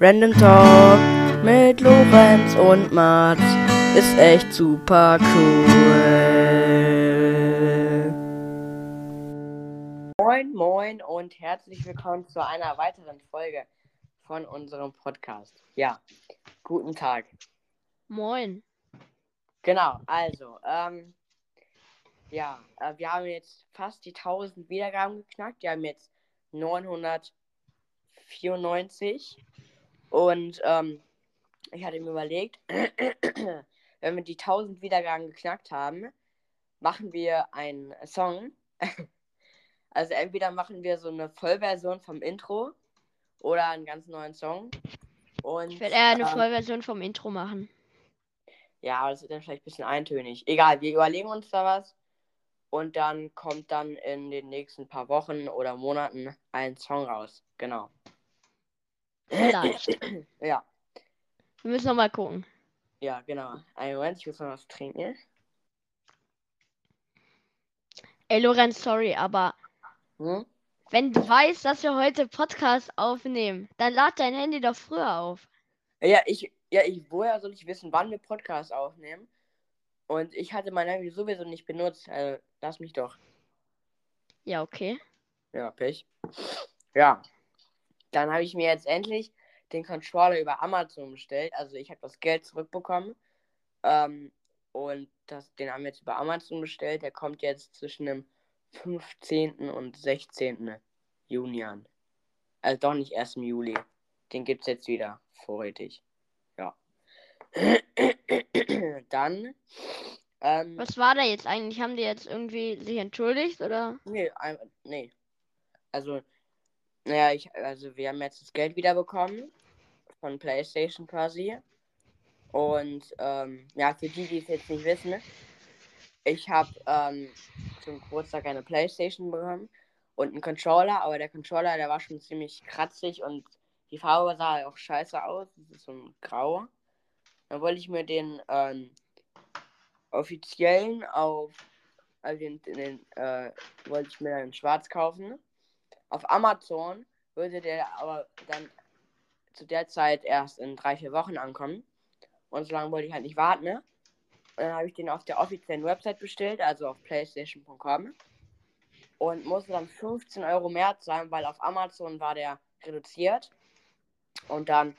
Random Talk mit Lorenz und Mats ist echt super cool. Moin, moin und herzlich willkommen zu einer weiteren Folge von unserem Podcast. Ja, guten Tag. Moin. Genau, also, ähm, ja, äh, wir haben jetzt fast die 1000 Wiedergaben geknackt. Wir haben jetzt 994. Und ähm, ich hatte mir überlegt, wenn wir die 1000 Wiedergaben geknackt haben, machen wir einen Song. also entweder machen wir so eine Vollversion vom Intro oder einen ganz neuen Song. Und, Ich werde eher eine ähm, Vollversion vom Intro machen. Ja, aber das ist dann vielleicht ein bisschen eintönig. Egal, wir überlegen uns da was. Und dann kommt dann in den nächsten paar Wochen oder Monaten ein Song raus. Genau. Vielleicht. Ja, Wir müssen noch mal gucken. ja, genau. Einen Moment, ich muss noch was trinken. Ey, Lorenz, sorry, aber Hm? wenn du weißt, dass wir heute Podcast aufnehmen, dann lad dein Handy doch früher auf. Ja, ich, ja, ich, woher soll ich wissen, wann wir Podcast aufnehmen? Und ich hatte mein Handy sowieso nicht benutzt. Also, lass mich doch. Ja, okay. Ja, Pech. Ja. Dann habe ich mir jetzt endlich den Controller über Amazon bestellt. Also ich habe das Geld zurückbekommen. Ähm, und das, den haben wir jetzt über Amazon bestellt. Der kommt jetzt zwischen dem 15. und 16. Juni an. Also doch nicht erst im Juli. Den gibt es jetzt wieder vorrätig. Ja. Dann. Ähm, Was war da jetzt eigentlich? Haben die jetzt irgendwie sich entschuldigt oder? Nee, ein, nee. Also, naja, ich, also wir haben jetzt das Geld wiederbekommen von PlayStation quasi. Und ähm, ja, für die, die es jetzt nicht wissen, ich habe ähm, zum Geburtstag eine PlayStation bekommen und einen Controller, aber der Controller, der war schon ziemlich kratzig und die Farbe sah auch scheiße aus. Das ist so ein Grau. Dann wollte ich mir den ähm, offiziellen auf, also den, den äh, wollte ich mir dann schwarz kaufen. Auf Amazon würde der aber dann zu der Zeit erst in drei, vier Wochen ankommen. Und so lange wollte ich halt nicht warten. Ne? Und dann habe ich den auf der offiziellen Website bestellt, also auf playstation.com. Und musste dann 15 Euro mehr zahlen, weil auf Amazon war der reduziert. Und dann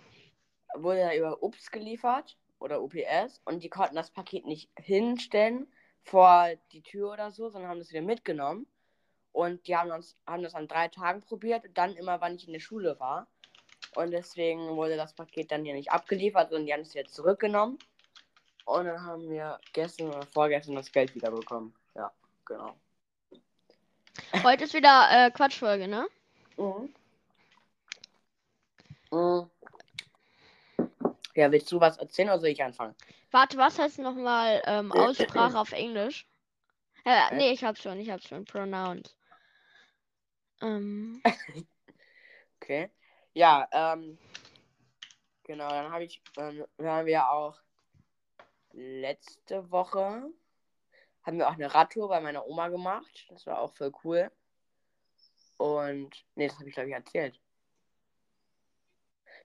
wurde er über Ups geliefert oder UPS und die konnten das Paket nicht hinstellen vor die Tür oder so, sondern haben das wieder mitgenommen. Und die haben, uns, haben das an drei Tagen probiert, dann immer, wann ich in der Schule war. Und deswegen wurde das Paket dann hier nicht abgeliefert, sondern die haben es jetzt zurückgenommen. Und dann haben wir gestern oder vorgestern das Geld wieder bekommen. Ja, genau. Heute ist wieder äh, Quatschfolge, ne? Mhm. Mhm. Ja, willst du was erzählen oder soll ich anfangen? Warte, was heißt nochmal ähm, Aussprache auf Englisch? Äh, nee, ich hab's schon, ich hab's schon. Pronouns. Ähm, Okay. Ja, ähm, genau, dann habe ich, ähm, dann haben wir auch letzte Woche, haben wir auch eine Radtour bei meiner Oma gemacht. Das war auch voll cool. Und, nee, das habe ich glaube ich erzählt.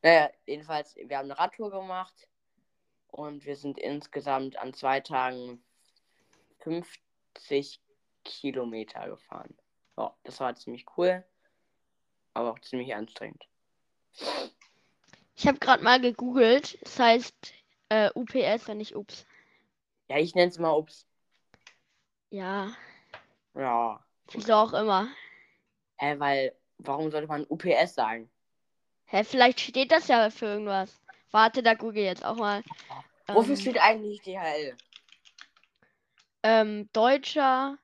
Naja, jedenfalls, wir haben eine Radtour gemacht und wir sind insgesamt an zwei Tagen 50 Kilometer gefahren. Ja, das war ziemlich cool, aber auch ziemlich anstrengend. ich habe gerade mal gegoogelt. Es heißt äh, UPS, wenn nicht Ups. Ja, ich nenne es mal Ups. Ja, Ja. wieso auch immer. Hä, weil, warum sollte man UPS sagen? Hä, vielleicht steht das ja für irgendwas. Warte, da google jetzt auch mal. Wofür Ähm, steht eigentlich DHL? ähm, deutscher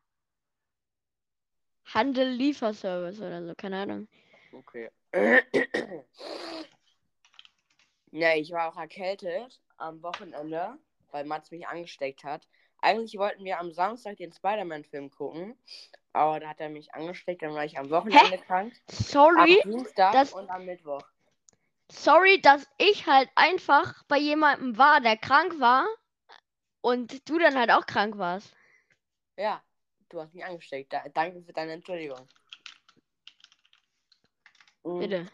Handel Lieferservice oder so, keine Ahnung. Okay. ja, ich war auch erkältet am Wochenende, weil Mats mich angesteckt hat. Eigentlich wollten wir am Samstag den Spider-Man-Film gucken, aber da hat er mich angesteckt, dann war ich am Wochenende krank. Sorry, am Dienstag das- und am Mittwoch. sorry, dass ich halt einfach bei jemandem war, der krank war und du dann halt auch krank warst. Ja, du hast mich angesteckt. Da, danke für deine Entschuldigung. Mhm. Bitte.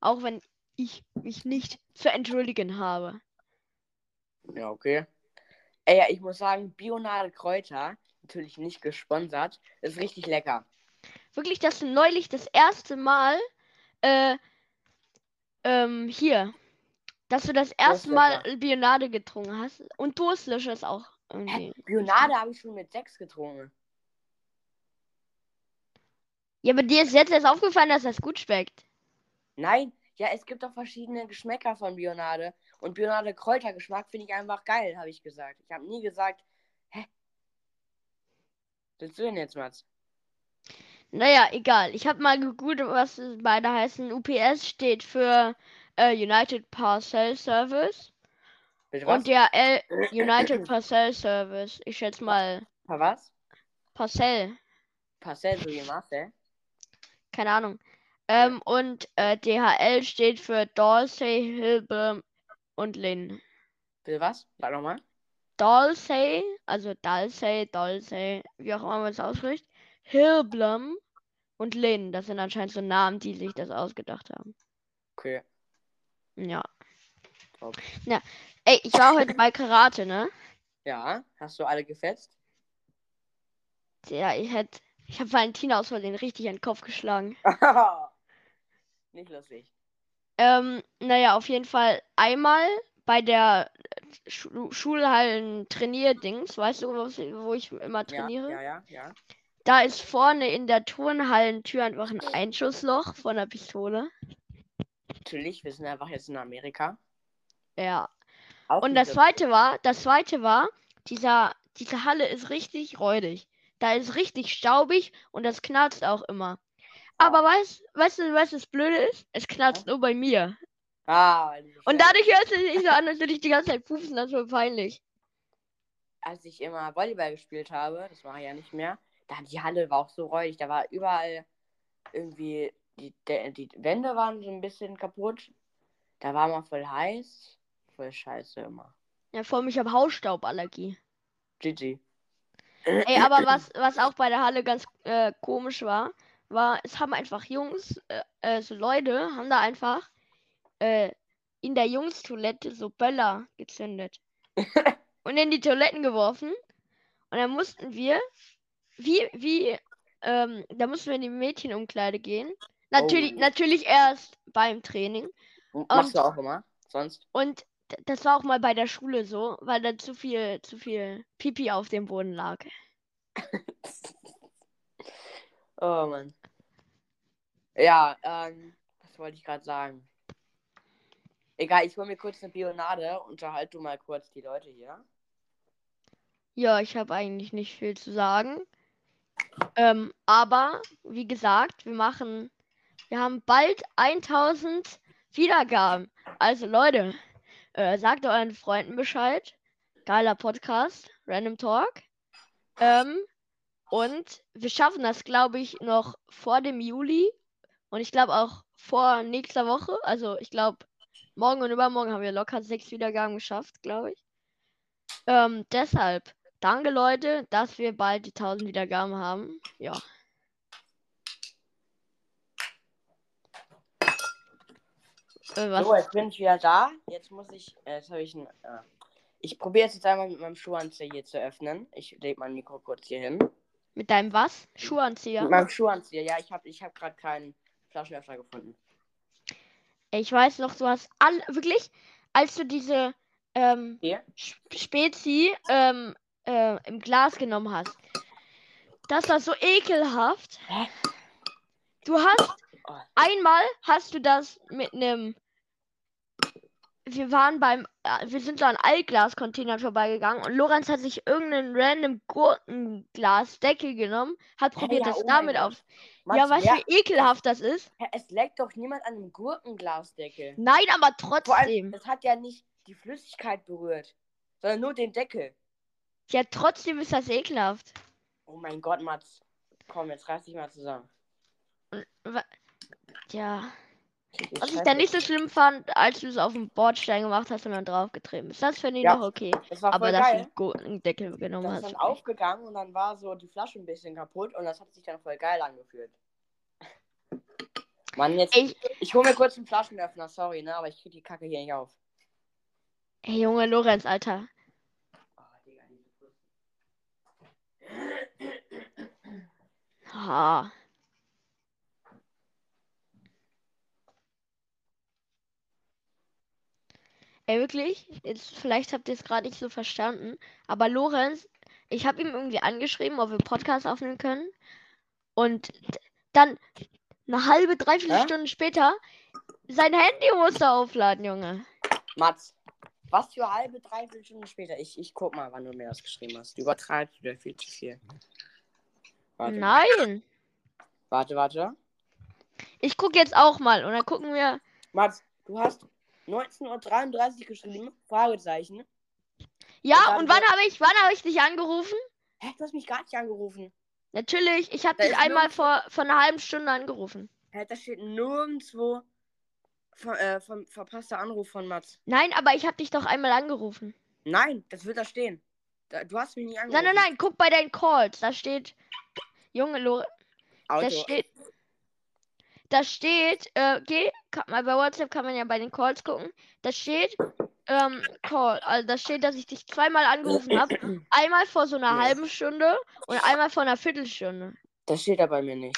Auch wenn ich mich nicht zu entschuldigen habe. Ja, okay. Ey, ja, ich muss sagen, Bionade Kräuter, natürlich nicht gesponsert, ist richtig lecker. Wirklich, dass du neulich das erste Mal äh, ähm, hier, dass du das erste Mal. Bionade getrunken hast und Durstlöscher ist auch Hä? Bionade habe ich schon mit sechs getrunken. Ja, aber dir ist jetzt erst aufgefallen, dass das gut schmeckt. Nein, ja, es gibt doch verschiedene Geschmäcker von Bionade. Und Bionade Kräutergeschmack finde ich einfach geil, habe ich gesagt. Ich habe nie gesagt, hä? Was willst du denn jetzt, Mats? Naja, egal. Ich habe mal gegoogelt, was beide heißen. UPS steht für äh, United Parcel Service Und DHL United Parcel Service. Ich schätze mal was? Parcel. Parcel, so wie Marcel? Keine Ahnung. Ähm, und äh, DHL steht für Dorsey, Hilbert und Lynn. Bitte was? Sag nochmal. Dalsey, also Dalsey, Dalsey, wie auch immer man es ausspricht, Hilblum und Lynn. Das sind anscheinend so Namen, die sich das ausgedacht haben. Okay. Ja. okay. Ey, ich war heute bei Karate, ne? Ja, hast du alle gefetzt? Ja, ich hätte. Ich habe Valentina aus Versehen richtig in den Kopf geschlagen. Nicht lustig. Ähm, naja, auf jeden Fall einmal bei der Schu Schulhallen-Trainierdings, weißt du, wo ich immer Ja, trainiere? ja, ja, ja. Da ist vorne in der Turnhallentür einfach ein Einschussloch von der Pistole. Natürlich, wir sind einfach jetzt in Amerika. Ja. Auch Und das zweite war, das zweite war, dieser, diese Halle ist richtig räudig. Da ist richtig staubig und das knarzt auch immer. Aber weißt, weißt du, was das Blöde ist? Es knarzt nur bei mir. Ah, Und dadurch hört es sich so an, als würde ich die ganze Zeit pupsen, das war peinlich. als ich immer Volleyball gespielt habe, das mache ich ja nicht mehr, da die Halle war auch so räudig. Da war überall irgendwie, die, die Wände waren so ein bisschen kaputt. Da war mal voll heiß. Voll scheiße immer. Ja, vor allem, ich habe Hausstauballergie. GG. Ey, aber was, was auch bei der Halle ganz äh, komisch war, war, es haben einfach Jungs, äh, äh, so Leute, haben da einfach äh, in der Jungs-Toilette so Böller gezündet. und in die Toiletten geworfen. Und dann mussten wir, wie, wie, ähm, da mussten wir in die Mädchenumkleide gehen. Natürlich, Oh. natürlich erst beim Training. Machst du auch immer? Sonst? Und das war auch mal bei der Schule so, weil da zu viel, zu viel Pipi auf dem Boden lag. Oh Mann. Ja, ähm, was wollte ich gerade sagen? Egal, ich hole mir kurz eine Bionade. Unterhalt du mal kurz die Leute hier. Ja, ich habe eigentlich nicht viel zu sagen. Ähm, aber, wie gesagt, wir machen, wir haben bald 1000 Wiedergaben. Also Leute, äh, sagt euren Freunden Bescheid. Geiler Podcast, Random Talk. Ähm, und wir schaffen das, glaube ich, noch vor dem Juli. Und ich glaube auch vor nächster Woche. Also ich glaube, morgen und übermorgen haben wir locker sechs Wiedergaben geschafft, glaube ich. Ähm, deshalb, danke Leute, dass wir bald die 1000 Wiedergaben haben. Ja. Äh? So, jetzt bin ich wieder da. Jetzt muss ich. Äh, jetzt habe ich ein. Äh, ich probiere es jetzt einmal mit meinem Schuhanzieher hier zu öffnen. Ich lege mein Mikro kurz hier hin. Mit deinem was? Schuhanzieher? Mit meinem Schuhanzieher. Ja, ich habe ich hab gerade keinen Flaschenöffner gefunden. Ich weiß noch, du hast all wirklich, als du diese ähm, Spezi ähm, äh, im Glas genommen hast. Das war so ekelhaft. Hä? Du hast Oh. einmal hast du das mit einem. Wir waren beim, äh, wir sind so an Altglas-Containern vorbeigegangen und Lorenz hat sich irgendeinen random Gurkenglasdeckel genommen, hat probiert, ja, das oh damit auf. Mats, ja, weißt du, wie ekelhaft das ist? Es leckt doch niemand an einem Gurkenglasdeckel. Nein, aber Vor allem, trotzdem. das hat ja nicht die Flüssigkeit berührt, sondern nur den Deckel. Ja, trotzdem ist das ekelhaft. Oh mein Gott, Mats. Komm, jetzt reiß dich mal zusammen. Ja. Was ich dann nicht so schlimm fand, als du es auf dem Bordstein gemacht hast und dann draufgetreten bist. Das finde ich Ja, noch okay. Das Aber dass du geil. den Gurkendeckel genommen Das ist hast. dann aufgegangen und dann war so die Flasche ein bisschen kaputt und das hat sich dann voll geil angefühlt. Mann, jetzt. Ich, Ich hole mir kurz einen Flaschenöffner, sorry, ne? Aber ich krieg die Kacke hier nicht auf. ey, Junge, Lorenz, Alter. Oh. Ha. Ey, wirklich? Jetzt, vielleicht habt ihr es gerade nicht so verstanden. Aber Lorenz, ich habe ihm irgendwie angeschrieben, ob wir Podcast aufnehmen können. Und dann eine halbe, dreiviertel Hä? Stunde später, sein Handy musste aufladen, Junge. Mats, was für halbe, dreiviertel Stunden später? Ich, ich guck mal, wann du mir das geschrieben hast. Du übertreibst wieder viel zu viel. Warte, Nein. warte, warte. Ich gucke jetzt auch mal und dann gucken wir. Mats, du hast 19.33 Uhr geschrieben, Fragezeichen. Ja, Und und wann habe ich, wann habe ich dich angerufen? Hä, du hast mich gar nicht angerufen. Natürlich, ich habe dich einmal vor, vor einer halben Stunde angerufen. Hä, da steht nirgendwo ver, äh, ver, verpasster Anruf von Mats. Nein, aber ich habe dich doch einmal angerufen. Nein, das wird da stehen. Da, du hast mich nicht Nein, angerufen. nein, nein, guck bei deinen Calls. Da steht, Junge Lore, da steht, da steht, äh, geh, kann, mal bei WhatsApp kann man ja bei den Calls gucken. Da steht, ähm, Call, also da steht, dass ich dich zweimal angerufen habe. Einmal vor so einer Ja. halben Stunde und einmal vor einer Viertelstunde. Das steht da bei mir nicht.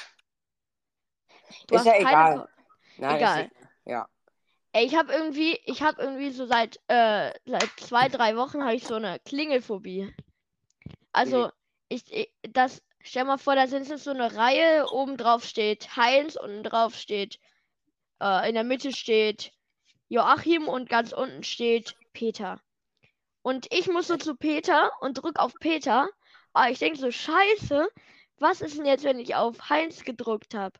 Du ist ja egal. Call- Nein, Egal. Ja. Ey, ich habe irgendwie, ich habe irgendwie so seit, äh, seit zwei, drei Wochen habe ich so eine Klingelphobie. Also, ich, ich, das, stell mal vor, da sind jetzt so eine Reihe, oben drauf steht Heinz, unten drauf steht, äh, in der Mitte steht Joachim und ganz unten steht Peter. Und ich muss so zu Peter und drück auf Peter. Aber ich denke so, scheiße, was ist denn jetzt, wenn ich auf Heinz gedrückt habe?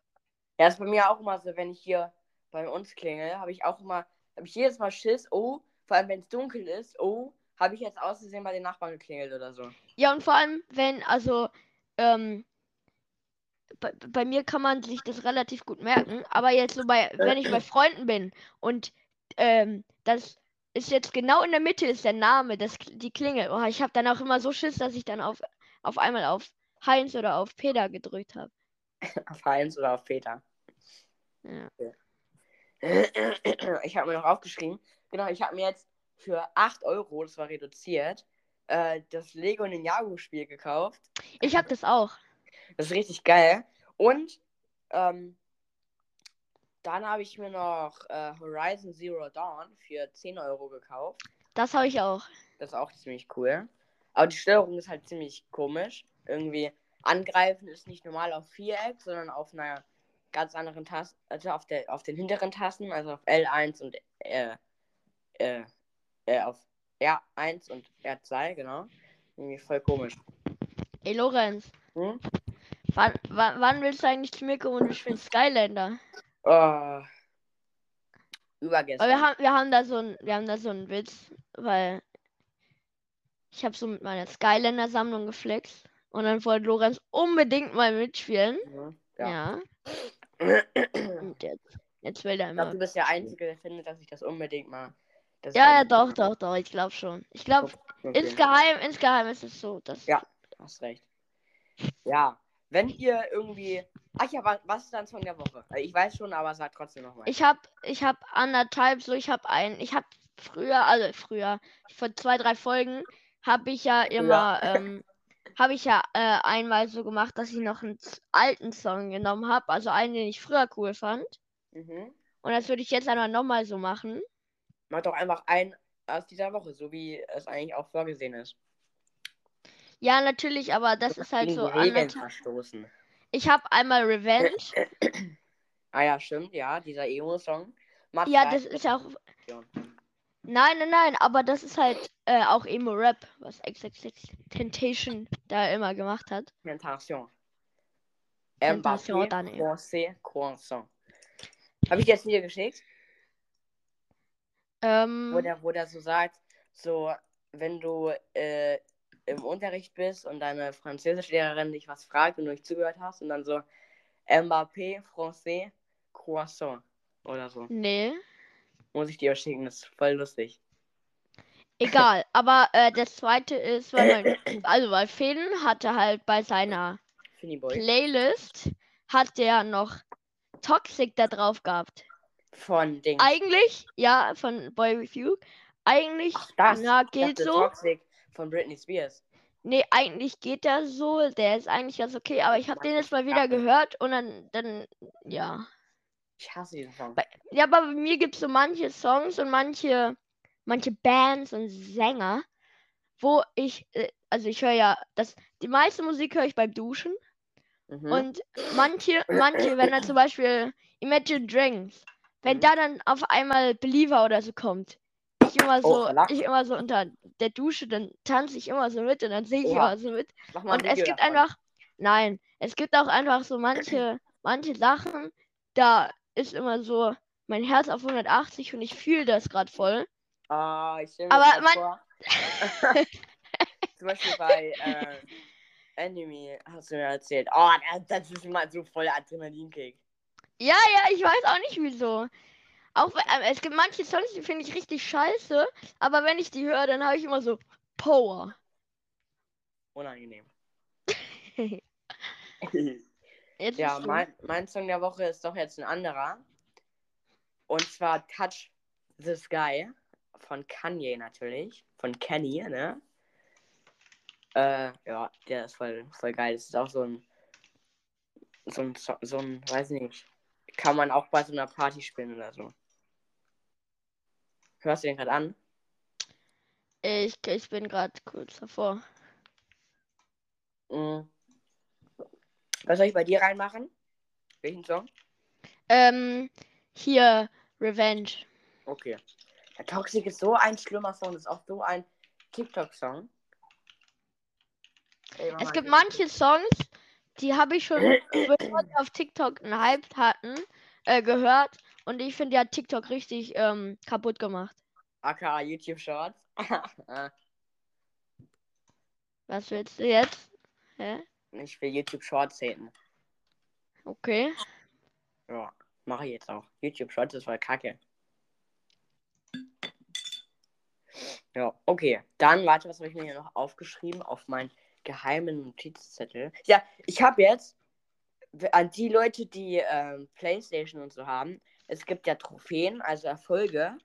Ja, ist bei mir auch immer so, wenn ich hier bei uns klingel, habe ich auch immer, habe ich jedes Mal Schiss, oh, vor allem wenn es dunkel ist, oh, habe ich jetzt aus Versehen bei den Nachbarn geklingelt oder so. Ja, und vor allem, wenn, also, ähm, bei, bei mir kann man sich das relativ gut merken, aber jetzt so bei, wenn ich bei Freunden bin und ähm, das ist jetzt genau in der Mitte ist der Name, das, die Klingel. Oh, ich habe dann auch immer so Schiss, dass ich dann auf, auf einmal auf Heinz oder auf Peter gedrückt habe. Auf Heinz oder auf Peter. Ja. Ich habe mir noch aufgeschrieben, genau, ich habe mir jetzt für 8 Euro, das war reduziert, äh, das Lego Ninjago-Spiel gekauft. Ich habe das auch. Das ist richtig geil. Und ähm, dann habe ich mir noch äh, Horizon Zero Dawn für 10 Euro gekauft. Das habe ich auch. Das ist auch ziemlich cool. Aber die Steuerung ist halt ziemlich komisch. Irgendwie angreifen ist nicht normal auf Viereck, sondern auf einer ganz anderen Taste, also auf der auf den hinteren Tasten, also auf L1 und äh, äh, äh, auf R1 und R2, genau. Irgendwie voll komisch. Ey, Lorenz, Hm? wann, wann, wann willst du eigentlich zu mir kommen und wir spielen Skylander? Oh. Übergestern. wir haben, wir haben da so ein, wir haben da so einen Witz, weil ich habe so mit meiner Skylander-Sammlung geflext und dann wollte Lorenz unbedingt mal mitspielen. Ja. Ja. Und jetzt, jetzt will er Ich glaube, immer. du bist der Einzige, der findet, dass ich das unbedingt mal. Das Ja, ja, doch, doch, doch, ich glaube schon. Ich glaube, Okay. insgeheim, insgeheim ist es so, dass. Ja. Hast recht. Ja, wenn ihr irgendwie. Ach ja, was, was ist dein Song der Woche? Äh, Ich weiß schon, aber sag trotzdem nochmal. Ich habe, ich habe anderthalb, so, ich habe ein, ich habe früher, also früher, vor zwei, drei Folgen, habe ich ja immer, ähm, habe ich ja äh, einmal so gemacht, dass ich noch einen alten Song genommen habe, also einen, den ich früher cool fand. Mhm. Und das würde ich jetzt einmal nochmal so machen. Mach doch einfach einen aus dieser Woche, so wie es eigentlich auch vorgesehen ist. Ja, natürlich, aber das ist halt so Regeln verstoßen. Ich habe einmal Revenge. Ah ja, stimmt, ja, dieser Emo-Song. Macht Ja, das ist auch. Nein, nein, nein, aber das ist halt äh, auch Emo-Rap, was Temptation da immer gemacht hat. Tentation. Tentation dann eben. Croissant. Habe ich das Video geschickt? Ähm, wo der, wo der so sagt, so, wenn du äh, im Unterricht bist und deine Französischlehrerin dich was fragt und du nicht zugehört hast und dann so Mbappé, Français, Croissant oder so. nee. Muss ich dir schicken, das ist voll lustig. Egal, aber äh, das zweite ist, weil mein, also weil Finn hatte halt bei seiner. Playlist hat der noch Toxic da drauf gehabt. Von Ding. Eigentlich, ja, von Boy With You. Eigentlich, Ach, das. na, geht so. Toxic von Britney Spears. Nee, eigentlich geht der so. Der ist eigentlich ganz okay, aber ich habe den jetzt mal wieder gehört und dann, dann, ja. Ich hasse diesen Song. Bei- Ja, aber bei mir gibt es so manche Songs und manche, manche Bands und Sänger, wo ich, äh, also ich höre ja, das, die meiste Musik höre ich beim Duschen Mhm. und manche, manche, wenn dann zum Beispiel Imagine Dragons, wenn Mhm. da dann auf einmal Believer oder so kommt, ich immer Oh, so, verlacht. ich immer so unter der Dusche, dann tanze ich immer so mit und dann singe ich immer so mit. Und es gibt davon. einfach, nein, es gibt auch einfach so manche, manche Sachen, da ist immer so mein Herz auf 180 und ich fühle das gerade voll. Ah, ich stell mir Aber das mein- vor. Zum Beispiel bei äh, Enemy hast du mir erzählt. Oh, das- das ist immer so voll Adrenalinkick. Ja, ja, ich weiß auch nicht wieso. Auch äh, es gibt manche Songs, die finde ich richtig scheiße, aber wenn ich die höre, dann habe ich immer so Power. Unangenehm. Ja, mein, mein Song der Woche ist doch jetzt ein anderer. Und zwar Touch the Sky von Kanye natürlich. Von Kenny, ne? Äh, ja, der ist voll, voll geil. Das ist auch so ein, so ein, So- ein, weiß ich nicht, kann man auch bei so einer Party spielen oder so. Hörst du den gerade an? Ich, ich bin gerade kurz davor. Mhm. Was soll ich bei dir reinmachen? Welchen Song? Ähm, hier, Revenge. Okay. Der Toxic ist so ein schlimmer Song, das ist auch so ein TikTok-Song. Es gibt manche Songs, die habe ich schon, bevor die auf TikTok einen Hype hatten, äh, gehört. Und ich finde, die hat TikTok richtig ähm, kaputt gemacht. aka YouTube Shorts. Was willst du jetzt? Hä? ich will YouTube Shorts haten. Okay. Ja, mache ich jetzt auch. YouTube Shorts ist voll kacke. Ja, okay. Dann, warte, was habe ich mir hier noch aufgeschrieben auf meinen geheimen Notizzettel? Ja, ich habe jetzt an die Leute, die ähm, Playstation und so haben, es gibt ja Trophäen, also Erfolge.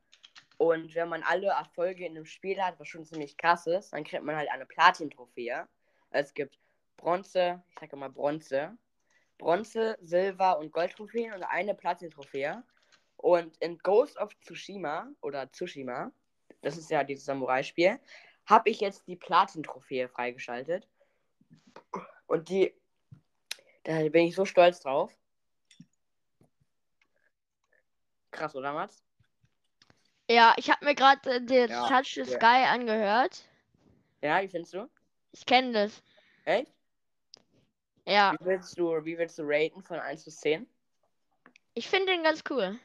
Und wenn man alle Erfolge in einem Spiel hat, was schon ziemlich krass ist, dann kriegt man halt eine Platin-Trophäe. Es gibt Bronze, ich sage immer Bronze, Bronze, Silber und Gold-Trophäen und eine Platin-Trophäe. Und in Ghost of Tsushima oder Tsushima, das ist ja dieses Samurai-Spiel, habe ich jetzt die Platin-Trophäe freigeschaltet. Und die, da bin ich so stolz drauf. Krass, oder Mats? Ja, ich habe mir gerade äh, den Ja, Touch the ja. Sky angehört. Ja, wie findest du? Ich kenne das. Echt? Ja, Wie willst du, wie willst du raten von 1 bis 10? ich finde den ganz cool.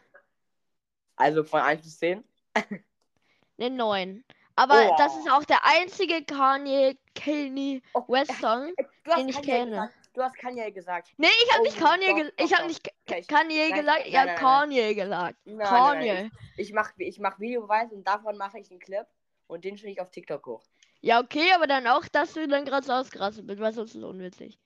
Also von 1 bis 10? Ne 9. Aber Oh. das ist auch der einzige Kanye Kanye Oh, West Song. Du hast Den ich Kanye kenne. gesagt. Du hast Kanye gesagt. Nee, ich habe Oh, nicht Kanye gesagt. Ich habe nicht Okay, Kanye nein, gesagt. nein, Ich habe. Kanye gesagt. Nein, Kanye. Ich mach, ich mach Videobeweis und davon mache ich einen Clip und den stelle ich auf TikTok hoch. Ja, okay, aber dann auch, dass du dann gerade so ausgerastet bist, weil sonst ist es unwitzig.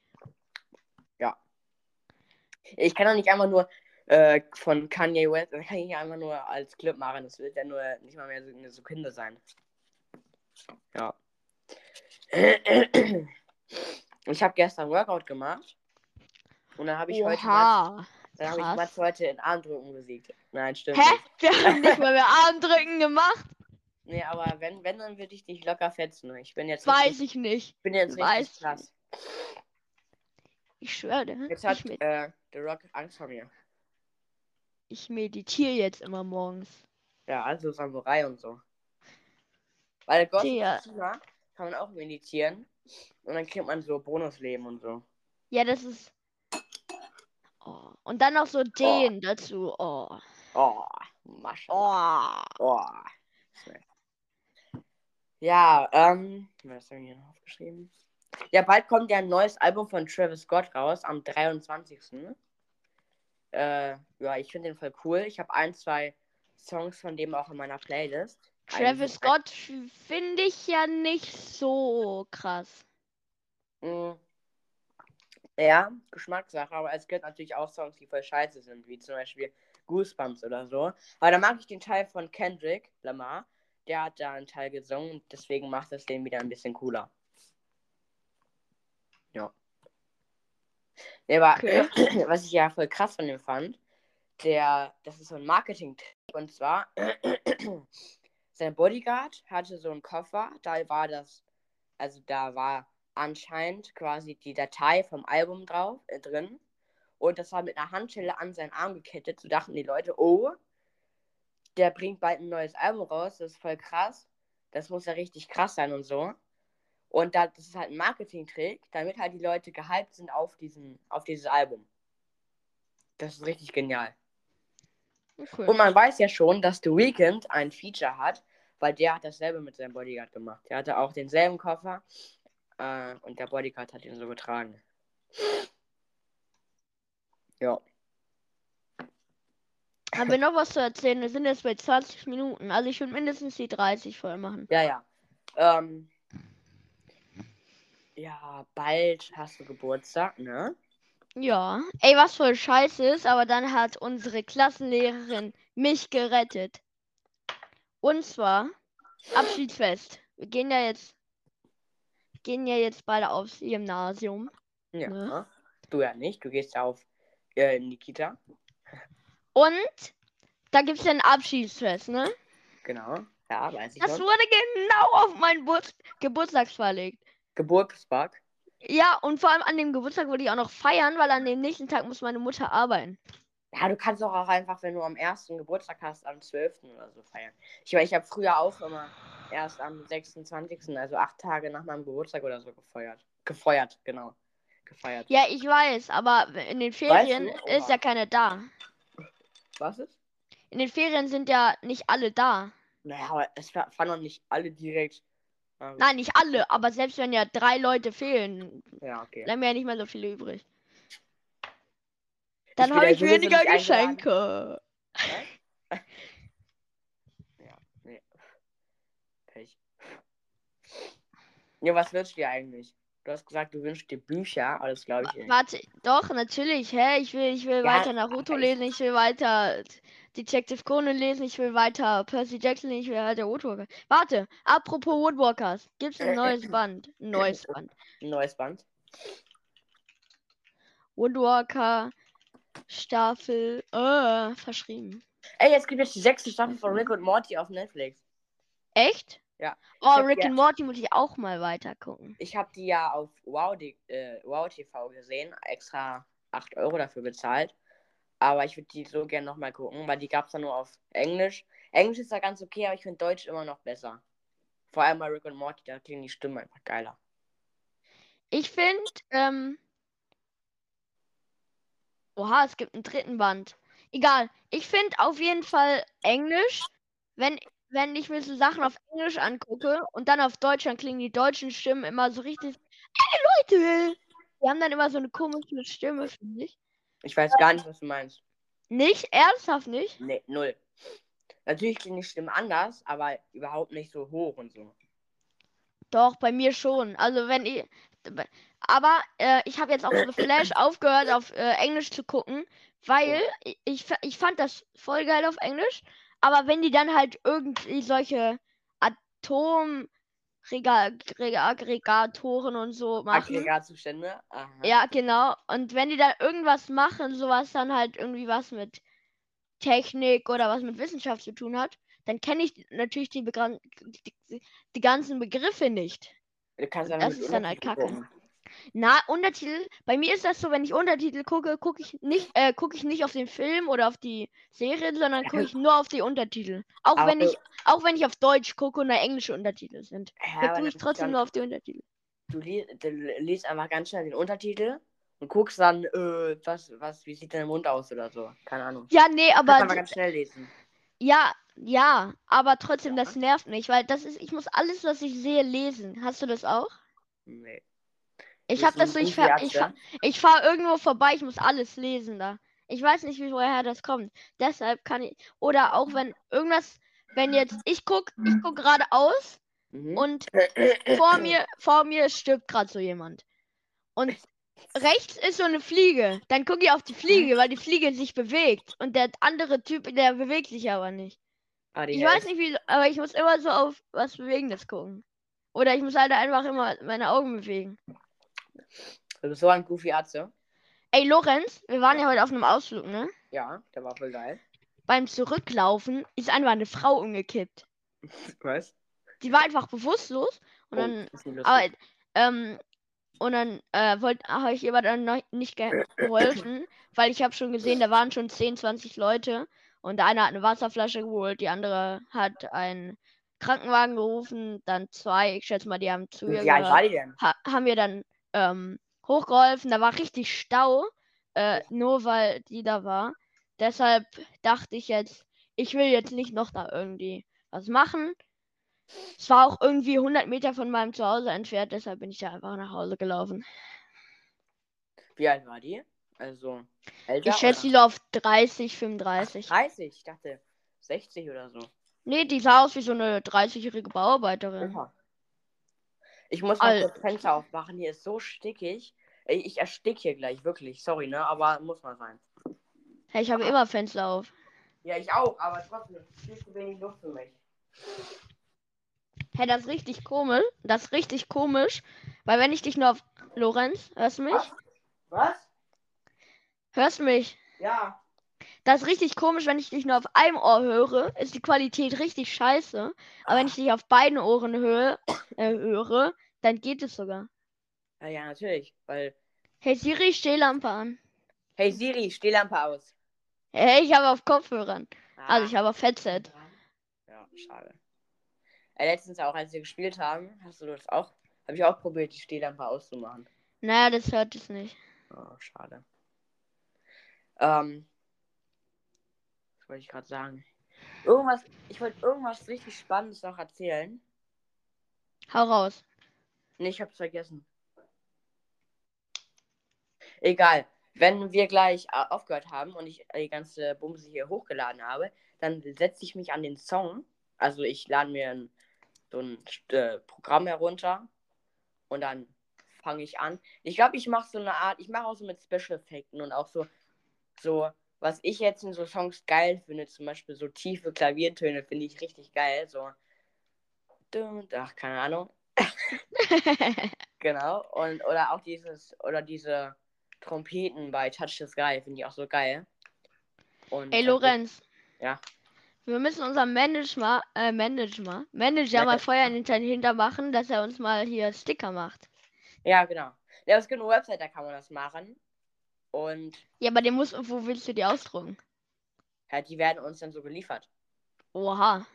Ich kann doch nicht einfach nur äh, von Kanye West, kann ich einfach nur als Clip machen. Das wird ja nur nicht mal mehr so eine Sekunde sein. Ja. Ich habe gestern Workout gemacht. Und dann habe ich heute Oha. dann habe ich. Mats heute in Armdrücken besiegt. Nein, stimmt Hä? nicht. Wir haben nicht mal mehr Armdrücken gemacht? Nee, aber wenn, wenn, dann würde ich dich locker fetzen. Ich bin jetzt Weiß richtig, ich nicht. ich bin jetzt weiß richtig krass. Ich schwöre, Jetzt ich, hat äh, The Rock Angst vor mir. ich meditiere jetzt immer morgens. Ja, also Samurai und so. Weil Gott Tja. kann man auch meditieren. Und dann kriegt man so Bonusleben und so. Ja, das ist. Oh. Und dann noch so den dazu. Oh. Oh, Mascha. Oh. Oh. Ja, ähm, was haben wir hier noch aufgeschrieben? Ja, bald kommt ja ein neues Album von Travis Scott raus, am 23. Äh, ja, ich finde den voll cool. Ich habe ein, zwei Songs von dem auch in meiner Playlist. Travis Scott finde ich ja nicht so krass. Mm. Ja, Geschmackssache, aber es gibt natürlich auch Songs, die voll scheiße sind, wie zum Beispiel Goosebumps oder so. Aber da mag ich den Teil von Kendrick Lamar. Der hat da einen Teil gesungen, deswegen macht es den wieder ein bisschen cooler. Ja. Der war, Okay. was ich ja voll krass von dem fand, der, das ist so ein Marketing-Trick. Und zwar, sein Bodyguard hatte so einen Koffer, da war das, also da war anscheinend quasi die Datei vom Album drauf, äh, drin. Und das war mit einer Handschelle an seinen Arm gekettet. So dachten die Leute, oh, der bringt bald ein neues Album raus, das ist voll krass. Das muss ja richtig krass sein und so. Und da, das ist halt ein Marketing-Trick, damit halt die Leute gehypt sind auf, diesen, auf dieses Album. Das ist richtig genial. Cool. Und man weiß ja schon, dass The Weeknd ein Feature hat, weil der hat dasselbe mit seinem Bodyguard gemacht. Der hatte auch denselben Koffer äh, und der Bodyguard hat ihn so getragen. Ja. Haben wir noch was zu erzählen? Wir sind jetzt bei 20 Minuten. Also ich würde mindestens die 30 voll machen. Ja, ja. Ähm, ja, bald hast du Geburtstag, ne? Ja. Ey, was voll scheiße ist, aber dann hat unsere Klassenlehrerin mich gerettet. Und zwar Abschiedsfest. Wir gehen ja jetzt gehen ja jetzt beide aufs Gymnasium. Ja. Ne? Du ja nicht. Du gehst ja auf äh, in die Kita. Und da gibt es ja ein Abschiedsfest, ne? Genau. Ja, weiß ich Das schon. wurde genau auf meinen Bur- Geburtstag verlegt. Geburtstag. Ja, und vor allem an dem Geburtstag würde ich auch noch feiern, weil an dem nächsten Tag muss meine Mutter arbeiten. Ja, du kannst doch auch einfach, wenn du am ersten Geburtstag hast, am 12. oder so feiern. Ich meine, ich habe früher auch immer erst am 26., also acht Tage nach meinem Geburtstag oder so gefeiert. Gefeuert, genau. Gefeiert. Ja, ich weiß, aber in den Ferien du? ist ja keine da. Was ist? In den Ferien sind ja nicht alle da. Naja, aber es waren noch nicht alle direkt. Ähm, Nein, nicht alle, aber selbst wenn ja drei Leute fehlen, Ja, okay. bleiben ja nicht mehr so viele übrig. Dann habe ich weniger. Geschenke. Ja, nee. Pech. Ja, was wünschst du dir eigentlich? Du hast gesagt, du wünschst dir Bücher, das glaube ich nicht. Warte, doch, natürlich, hä? Ich will, ich will Ja, weiter Naruto ich- lesen, ich will weiter Detective Conan lesen, ich will weiter Percy Jackson, ich will weiter Woodwalker. Warte, apropos Woodwalkers, gibt's ein neues Band? Ein neues Band. Ein neues Band. Woodwalker Staffel, äh, verschrieben. Ey, es gibt jetzt die sechste Staffel von Rick und Morty auf Netflix. Echt? Ja. Oh, Rick ja- and Morty muss ich auch mal weiter gucken. Ich habe die ja auf Wow, die, äh, wow TV gesehen, extra 8 Euro dafür bezahlt. Aber ich würde die so gerne nochmal gucken, weil die gab es dann nur auf Englisch. Englisch ist da ganz okay, aber ich finde Deutsch immer noch besser. Vor allem bei Rick und Morty, da klingen die Stimmen einfach geiler. Ich finde, ähm. Oha, es gibt einen dritten Band. Egal. Ich finde auf jeden Fall Englisch, wenn, wenn ich mir so Sachen auf Englisch angucke und dann auf Deutsch, dann klingen die deutschen Stimmen immer so richtig. Ey, Leute! Die haben dann immer so eine komische Stimme, finde ich. Ich weiß gar nicht, was du meinst. Nicht? Ernsthaft nicht? Nee, null. Natürlich klingen die Stimmen anders, aber überhaupt nicht so hoch und so. Doch, bei mir schon. Also wenn ich. Aber äh, ich habe jetzt auf The Flash aufgehört, auf äh, Englisch zu gucken, weil ich, ich, fa- ich fand das voll geil auf Englisch. Aber wenn die dann halt irgendwie solche Atomaggregatoren und so machen. Aggregatzustände. Aha. Ja, genau. Und wenn die dann irgendwas machen, sowas dann halt irgendwie was mit Technik oder was mit Wissenschaft zu tun hat, dann kenne ich natürlich die, die, die ganzen Begriffe nicht. Du kannst ja Das ist dann halt Kacke. gucken. Na, Untertitel. Bei mir ist das so, wenn ich Untertitel gucke, gucke ich nicht, äh, gucke ich nicht auf den Film oder auf die Serie, sondern gucke ich nur auf die Untertitel. Auch Aber wenn ich, auch wenn ich auf Deutsch gucke und da englische Untertitel sind. Ja, aber gucke ich trotzdem nur auf die Untertitel. du, li du liest einfach ganz schnell den Untertitel und guckst dann, äh, was, was, wie sieht dein Mund aus oder so. Keine Ahnung. Ja, nee, Kannst aber einfach d- ganz schnell lesen. ja, ja, aber trotzdem, Ja. das nervt mich, weil das ist, ich muss alles, was ich sehe, lesen. Hast du das auch? Nee. Ich habe das so, ich fahr, ich, fahr, ich fahr irgendwo vorbei, ich muss alles lesen da. Ich weiß nicht, wie woher das kommt. Deshalb kann ich. Oder auch wenn irgendwas, wenn jetzt, ich guck, ich guck geradeaus Mhm. und vor mir, vor mir stirbt gerade so jemand. Und rechts ist so eine Fliege. Dann gucke ich auf die Fliege, weil die Fliege sich bewegt. Und der andere Typ, der bewegt sich aber nicht. Ah, die Ich weiß nicht wie, aber ich muss immer so auf was Bewegendes gucken. Oder ich muss halt einfach immer meine Augen bewegen. Du bist so ein goofy Atze. Ey, Lorenz, wir waren ja heute auf einem Ausflug, ne? Ja, der war voll geil. Beim Zurücklaufen ist einfach eine Frau umgekippt. Was? Die war einfach bewusstlos und Oh, dann, aber, ähm, und dann äh, wollte habe ich ihr aber dann noch nicht ge geholfen, weil ich habe schon gesehen, da waren schon 10, 20 Leute und der eine hat eine Wasserflasche geholt, die andere hat einen Krankenwagen gerufen, dann zwei, ich schätze mal, die haben zu ihr denn? ha haben wir dann ähm, hochgeholfen. Da war richtig Stau, äh, nur weil die da war. Deshalb dachte ich jetzt, ich will jetzt nicht noch da irgendwie was machen. Es war auch irgendwie 100 Meter von meinem Zuhause entfernt, deshalb bin ich da einfach nach Hause gelaufen. Wie alt war die? Also, älter Ich schätze die auf 30, 35. 30, ich dachte 60 oder so. Nee, die sah aus wie so eine 30-jährige Bauarbeiterin. Oha. Ich muss mal Al- kurz Fenster aufmachen, hier ist so stickig. Ich erstick hier gleich, wirklich. Sorry, ne? Aber muss mal sein. Hey, ich habe immer Fenster auf. Ja, ich auch, aber trotzdem, viel zu wenig Luft für mich. Hey, das ist richtig komisch. Das ist richtig komisch, weil wenn ich dich nur auf. Lorenz, hörst du mich? Was? Was? Hörst du mich? Ja. Das ist richtig komisch, wenn ich dich nur auf einem Ohr höre, ist die Qualität richtig scheiße. Aber wenn ich dich auf beiden Ohren höre, äh, höre, dann geht es sogar. Ja, ja, natürlich. Weil. Hey Siri, Stehlampe an. Hey Siri, Stehlampe aus. Hey, ich habe auf Kopfhörern. Also ich Ah. habe auf Headset. Ja, schade. Äh, letztens auch, als wir gespielt haben, hast du das auch? Habe ich auch probiert, die Stehlampe auszumachen. Naja, das hört es nicht. Oh, schade. Ähm. Was wollte ich gerade sagen? Irgendwas, ich wollte irgendwas richtig Spannendes noch erzählen. Hau raus. Nee, ich hab's vergessen. Egal. Wenn wir gleich äh, aufgehört haben und ich die ganze Bumse hier hochgeladen habe, dann setze ich mich an den Song. Also ich lade mir ein, so ein äh, Programm herunter und dann fange ich an. Ich glaube, ich mache so eine Art, ich mache auch so mit Special Effekten und auch so, so, was ich jetzt in so Songs geil finde, zum Beispiel so tiefe Klaviertöne finde ich richtig geil. So, ach, keine Ahnung. Genau. Und oder auch dieses, oder diese Trompeten bei Touch the Sky finde ich auch so geil. Und Ey, Lorenz. Ja. Wir müssen unserem Manager, äh, Manager, Manager Ja, mal. Feuer hinter machen, dass er uns mal hier Sticker macht. Ja, genau. Ja, es gibt eine Website, da kann man das machen. Und Ja, aber den muss, wo willst du die ausdrucken? ja, die werden uns dann so geliefert. Oha.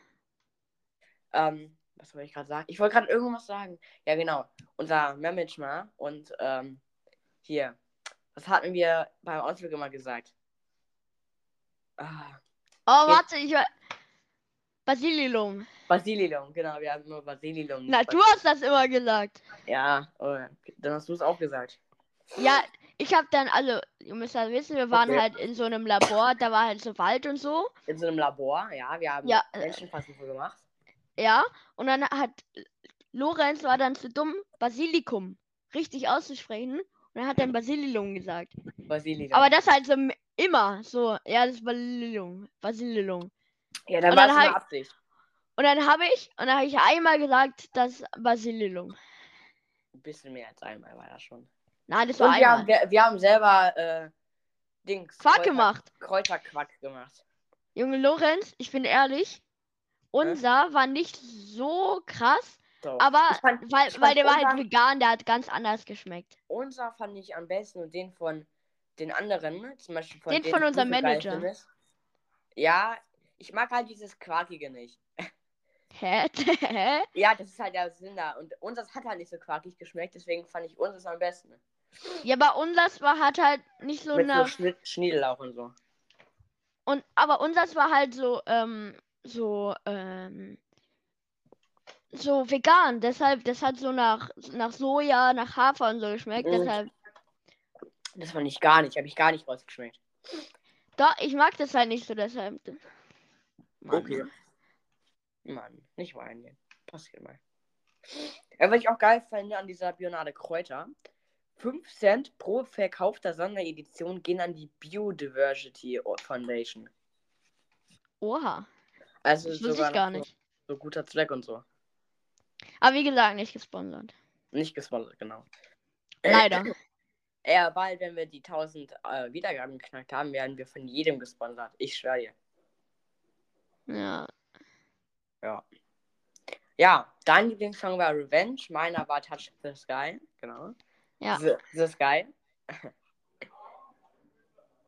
Ähm, was wollte ich gerade sagen? Ich wollte gerade irgendwas sagen. Ja, genau. Unser Manager und ähm, hier. Was hatten wir beim Ausflug immer gesagt? Ah, Oh, Jetzt- warte, ich war. Basililum. Basililum, genau, wir haben immer Basililum. Na, du hast das immer gesagt. Ja, oh, dann hast du es auch gesagt. Ja, ich hab dann, also, ihr müsst ja wissen, wir waren Okay. halt in so einem Labor, da war halt so Wald und so. In so einem Labor, ja, wir haben Ja, äh, Menschenversuche gemacht. Ja, und dann hat Lorenz war dann zu dumm, Basilikum richtig auszusprechen. Und er hat dann Basililum gesagt. Basililum. Aber das halt so immer so, ja, das ist Basililum, Basililum. ja, dann war es halt- Absicht. Und dann habe ich, und dann habe ich einmal gesagt, das Basililum. Ein bisschen mehr als einmal war das schon. Nein, das war Und wir haben, einmal. wir, wir haben selber äh, Dings. Quark Kräuter- gemacht. Kräuterquack gemacht. Junge Lorenz, ich bin ehrlich, unser war nicht so krass, So. aber fand, weil, weil der war halt vegan, der hat ganz anders geschmeckt. unser fand ich am besten und den von den anderen, ne? zum Beispiel von Den denen von unserem Manager. Ja, ich mag halt dieses Quarkige nicht. Hä? Ja, das ist halt der Sinn da. Und unseres hat halt nicht so quarkig geschmeckt, deswegen fand ich unseres am besten. Ja, aber unseres war hat halt nicht so Mit so nach. Schnitt, Schniedelauch und so. Und aber unseres war halt so, ähm, so, ähm, so vegan. Deshalb, das hat so nach, nach Soja, nach Hafer und so geschmeckt. Mhm. Deshalb, Das fand ich gar nicht, habe ich gar nicht rausgeschmeckt. doch, ich mag das halt nicht so, deshalb. Mann. Okay. Mann, nicht weinen. Passiert mal. Ja, was ich auch geil fand an dieser Bionade Kräuter, 5 Cent pro verkaufter Sonderedition gehen an die Biodiversity Foundation. Oha. Also Das wusste ich gar nicht. So, so guter Zweck und so. Aber wie gesagt, nicht gesponsert. Nicht gesponsert, genau. Leider. Ja, bald, wenn wir die 1000 äh, Wiedergaben geknackt haben, werden wir von jedem gesponsert. Ich schwöre dir. Ja. Ja, dein Lieblingssong war Revenge, meiner war Touch the Sky. Genau. Ja. The, the Sky.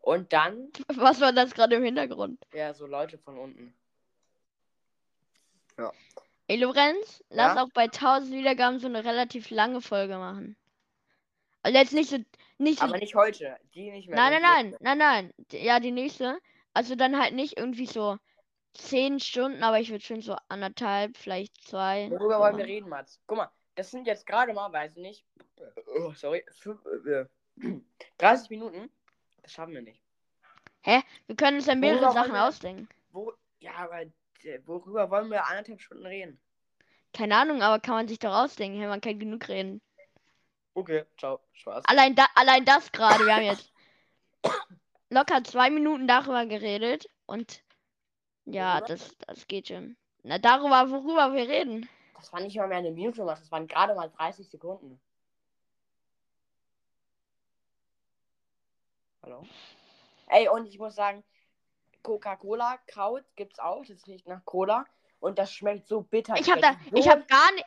Und dann, Was war das gerade im Hintergrund? ja, so Leute von unten. Ey, Lorenz, lass Ja? auch bei 1000 Wiedergaben so eine relativ lange Folge machen. Also jetzt nicht so, nicht so, Aber nicht heute. Die nicht mehr. nein, nein, nächste. nein, nein, nein, ja, die nächste. Also dann halt nicht irgendwie so 10 Stunden, aber ich würde schon so anderthalb, vielleicht zwei. Worüber wollen wir reden, Mats? Guck mal, das sind jetzt gerade mal, weiß ich nicht. Oh, sorry. fünf- äh, 30 Minuten. Das schaffen wir nicht. Wir können uns ja mehrere Worüber Sachen wir- ausdenken. Wo, ja, aber äh, worüber wollen wir anderthalb Stunden reden? Keine Ahnung, aber kann man sich doch ausdenken. Hey, man kann genug reden. Okay, ciao. Spaß. Allein, da, allein das gerade. Wir haben jetzt locker zwei Minuten darüber geredet und ja, das, das geht schon. Na, darüber, worüber wir reden. Das war nicht mal mehr eine Minute, Mats. Das waren gerade mal 30 Sekunden. Hallo? Ey, und ich muss sagen, Coca-Cola, Kraut gibt's auch. Das riecht nach Cola. Und das schmeckt so bitter. Ich hab da, hätte ich so- hab gar nicht.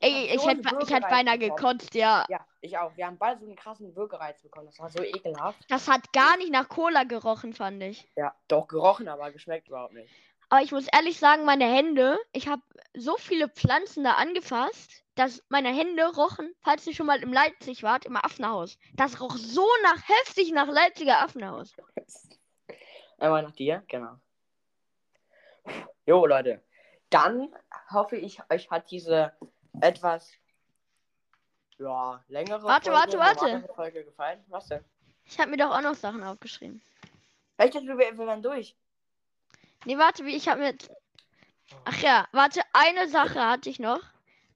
Ey, ich so hätte, ich hätte beinahe bekommen. gekotzt, ja. Ja, ich auch. Wir haben beide so einen krassen Würgereiz bekommen. Das war so ekelhaft. Das hat gar nicht nach Cola gerochen, fand ich. Ja, doch gerochen, aber geschmeckt überhaupt nicht. Aber ich muss ehrlich sagen, meine Hände, ich habe so viele Pflanzen da angefasst, dass meine Hände rochen, falls ihr schon mal im Leipzig wart, im Affenhaus. Das roch so nach heftig nach Leipziger Affenhaus. Einmal nach dir, genau. Jo, Leute. Dann hoffe ich, euch hat diese etwas ja, längere Warte, Folge, warte, warte. Folge gefallen. Was denn? Ich habe mir doch auch noch Sachen aufgeschrieben. Dachte, wir, wir wären durch. Nee, warte, wie ich habe mir. Ach ja, warte, eine Sache hatte ich noch.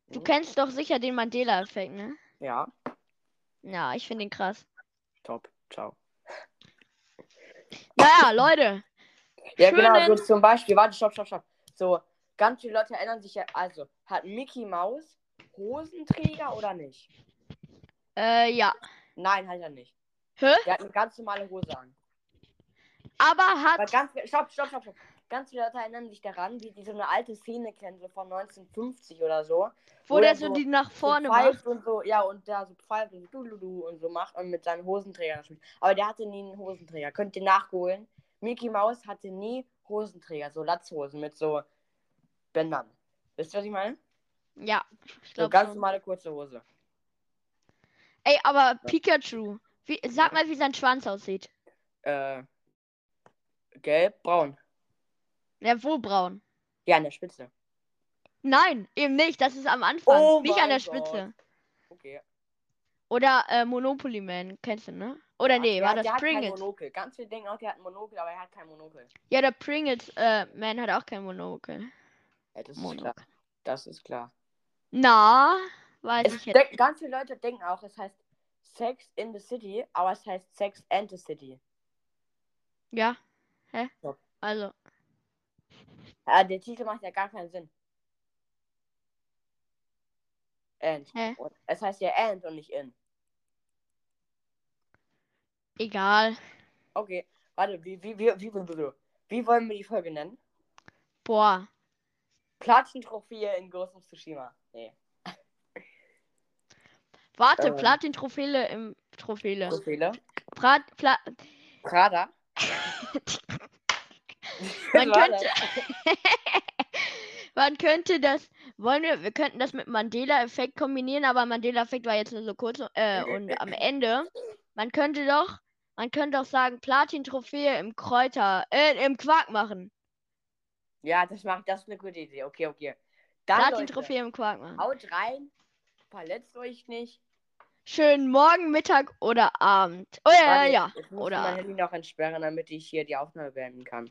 Du Mhm. kennst doch sicher den Mandela-Effekt, ne? Ja, Ja, ich finde ihn krass. top. Ciao. Naja, Leute. Ja, genau, so Schönen- zum Beispiel, warte, stopp, stopp, stopp. So, ganz viele Leute erinnern sich ja, also, hat Mickey Mouse Hosenträger oder nicht? Äh, ja. Nein, hat er nicht. Hä? Der hat eine ganz normale Hose an. Aber Aber hat. ganz, stopp, stopp, stopp, stopp. Ganz viele Leute erinnern sich daran, wie die so eine alte Szene kennen, so von 1950 oder so. Wo oder der so so- die nach vorne so macht. pfeift und so, ja, und da so pfeift und du, du, du und so macht und mit seinen Hosenträgern spielt. Aber der hatte nie einen Hosenträger. Könnt ihr nachholen. Mickey Mouse hatte nie Hosenträger, so Latzhosen mit so Bändern. Wisst ihr, was ich meine? Ja, ich So glaube ganz schon. normale kurze Hose. Ey, aber Pikachu. Wie, sag mal, wie sein Schwanz aussieht. Äh, gelb, braun. Ja, wo braun? Ja, an der Spitze. Nein, eben nicht. Das ist am Anfang. Oh nicht an der Spitze. Okay. Oder äh, Monopoly Man, kennst du, ne? Oder nee, der, war der das hat kein Pringles? Monokel. Ganz viele denken auch, der hat ein Monokel, aber er hat kein Monokel. Ja, der Pringles äh, Man hat auch kein Monokel. Ja, das ist Monokel. klar. Das ist klar. Na, weiß Es ich jetzt. ganz viele Leute denken auch, es heißt Sex in the City, aber es heißt Sex and the City. Ja. Hä? Ja. Also, Ja, der Titel macht ja gar keinen Sinn. And. Hä? Es heißt ja and und nicht in. egal. Okay, warte, wie, wie, wie, wie, wie, wie, wollen wir die Folge nennen? Boah. Platin-Trophäe in Ghost of Tsushima. Nee. Warte, Ähm. Platin-Trophäe im Trophäe. Trophäe. Prat, Pla Prada. Man könnte- Man könnte das, wollen wir, wir könnten das mit Mandela-Effekt kombinieren, aber Mandela-Effekt war jetzt nur so kurz äh, und am Ende, man könnte doch, man könnte doch sagen, Platin-Trophäe im Kräuter, äh, im Quark machen. Ja, das macht das ist eine gute Idee. Okay, okay. Platin-Trophäe im Quark machen. haut rein. Verletzt euch nicht. Schön morgen, Mittag oder Abend. Oh ja, Warte, ja, Ich muss oder- mein Handy noch entsperren, damit ich hier die Aufnahme beenden kann.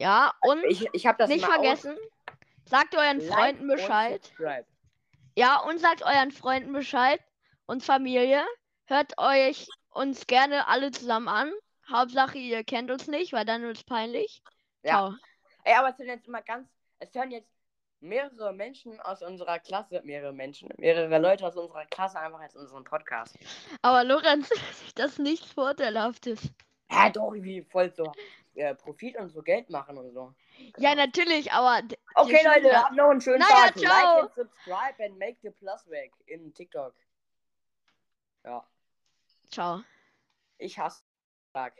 Ja. Und Ich, ich habe das nicht vergessen, sagt euren. Like Freunden und Bescheid. Ja, und sagt euren Freunden Bescheid und Familie. hört euch uns gerne alle zusammen an. Hauptsache, ihr kennt uns nicht, weil dann wird es peinlich. Ja. Ciao. Ey, aber es hören jetzt immer ganz. Es hören jetzt mehrere Menschen aus unserer Klasse, mehrere Menschen, mehrere Leute aus unserer Klasse einfach jetzt unseren Podcast. Aber Lorenz, das ist nichts Vorteilhaftes. Hä, doch, wie voll so äh, Profit und so Geld machen und so. Ja, Genau. natürlich, aber. Okay, Leute, Schüler- habt noch einen schönen Naja, Tag. ciao. Like and subscribe and make the plus weg in TikTok. Ja, Ciao. ich hasse Tag.